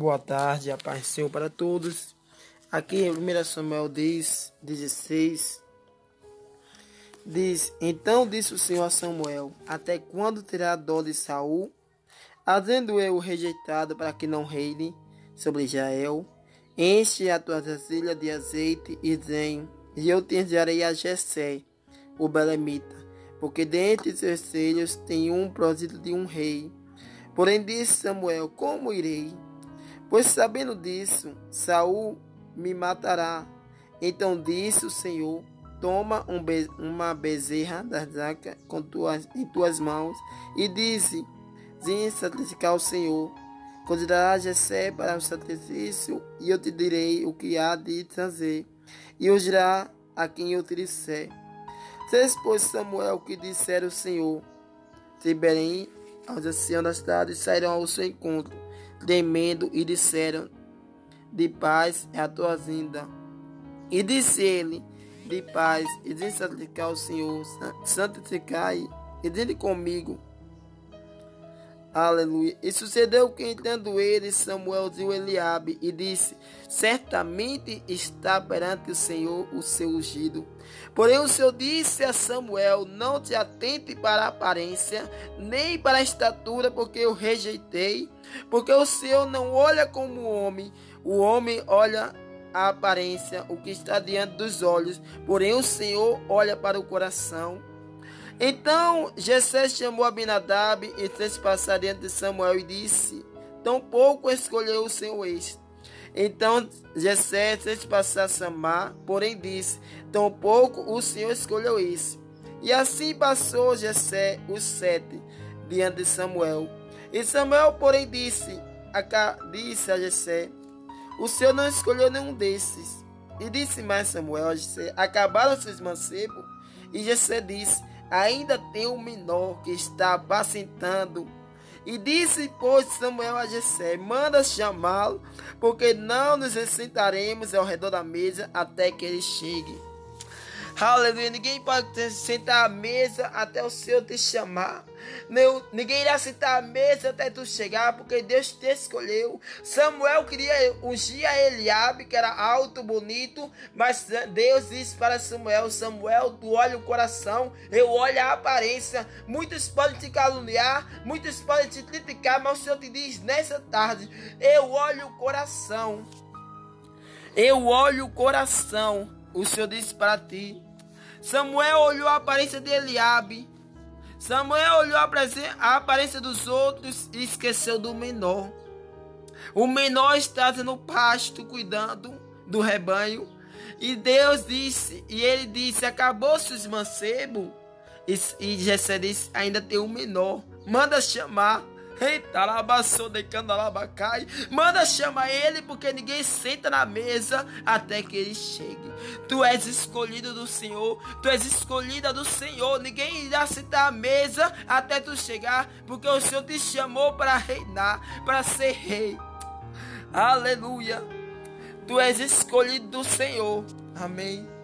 Boa tarde, a paz do Senhor para todos. Aqui em 1 Samuel 10, 16, diz: Então disse o Senhor a Samuel: Até quando terá dó de Saul? Havendo eu rejeitado para que não reine sobre Israel, enche a tua vasilha de azeite e zen, e eu te enviarei a Jessé, o Belemita, porque dentre seus filhos tem um prosito de um rei. Porém disse Samuel: Como irei? Pois sabendo disso, Saul me matará. Então disse o Senhor: Toma um be uma bezerra da zaca com tuas, em tuas mãos e disse: Vim sacrificar ao Senhor. Considerará Jessé para o sacrifício e eu te direi o que há de trazer. E os dirá a quem eu te disser. Fez, pois, Samuel o que dissera o Senhor. Se Belém, aos anciãos da cidade, saíram ao seu encontro temendo, e disseram: De paz é a tua vinda. E disse ele: De paz, e de santificar o Senhor, santificai, e dele comigo. Aleluia. E sucedeu que, entendo ele, Samuel viu Eliabe e disse: Certamente está perante o Senhor o seu ungido. Porém, o Senhor disse a Samuel: Não te atente para a aparência, nem para a estatura, porque eu rejeitei. Porque o Senhor não olha como o homem, o homem olha a aparência, o que está diante dos olhos. Porém, o Senhor olha para o coração. Então Jessé chamou Abinadab e fez passar diante de Samuel e disse: Tão pouco escolheu o Senhor este. Então Jessé fez passar Samar, porém disse: Tão pouco o Senhor escolheu esse. E assim passou Jessé os sete diante de Samuel. E Samuel, porém, disse a, disse a Jessé: O Senhor não escolheu nenhum desses. E disse mais Samuel a Jessé: Acabaram seus mancebos. E Jessé disse: ainda tem um menor que está apacentando. E disse, pois, Samuel a Jessé, manda chamá-lo, porque não nos sentaremos ao redor da mesa até que ele chegue. Aleluia. Ninguém pode sentar à mesa até o Senhor te chamar. Ninguém irá sentar à mesa até tu chegar, porque Deus te escolheu. Samuel queria ungir a Eliabe, que era alto, bonito, mas Deus disse para Samuel: Samuel, tu olha o coração, eu olho a aparência. Muitos podem te caluniar, muitos podem te criticar, mas o Senhor te diz nessa tarde: eu olho o coração. Eu olho o coração. O Senhor disse para ti: Samuel olhou a aparência de Eliabe. Samuel olhou a aparência dos outros e esqueceu do menor. O menor estava no pasto cuidando do rebanho. E Deus disse, e ele disse: Acabou-se os mancebos. E, e Jessé disse: Ainda tem um menor. Manda chamar. Eita, labaçou de candalabacai. Manda chamar ele, porque ninguém senta na mesa até que ele chegue. Tu és escolhido do Senhor, tu és escolhida do Senhor. Ninguém irá sentar à mesa até tu chegar, porque o Senhor te chamou para reinar, para ser rei. Aleluia. Tu és escolhido do Senhor. Amém.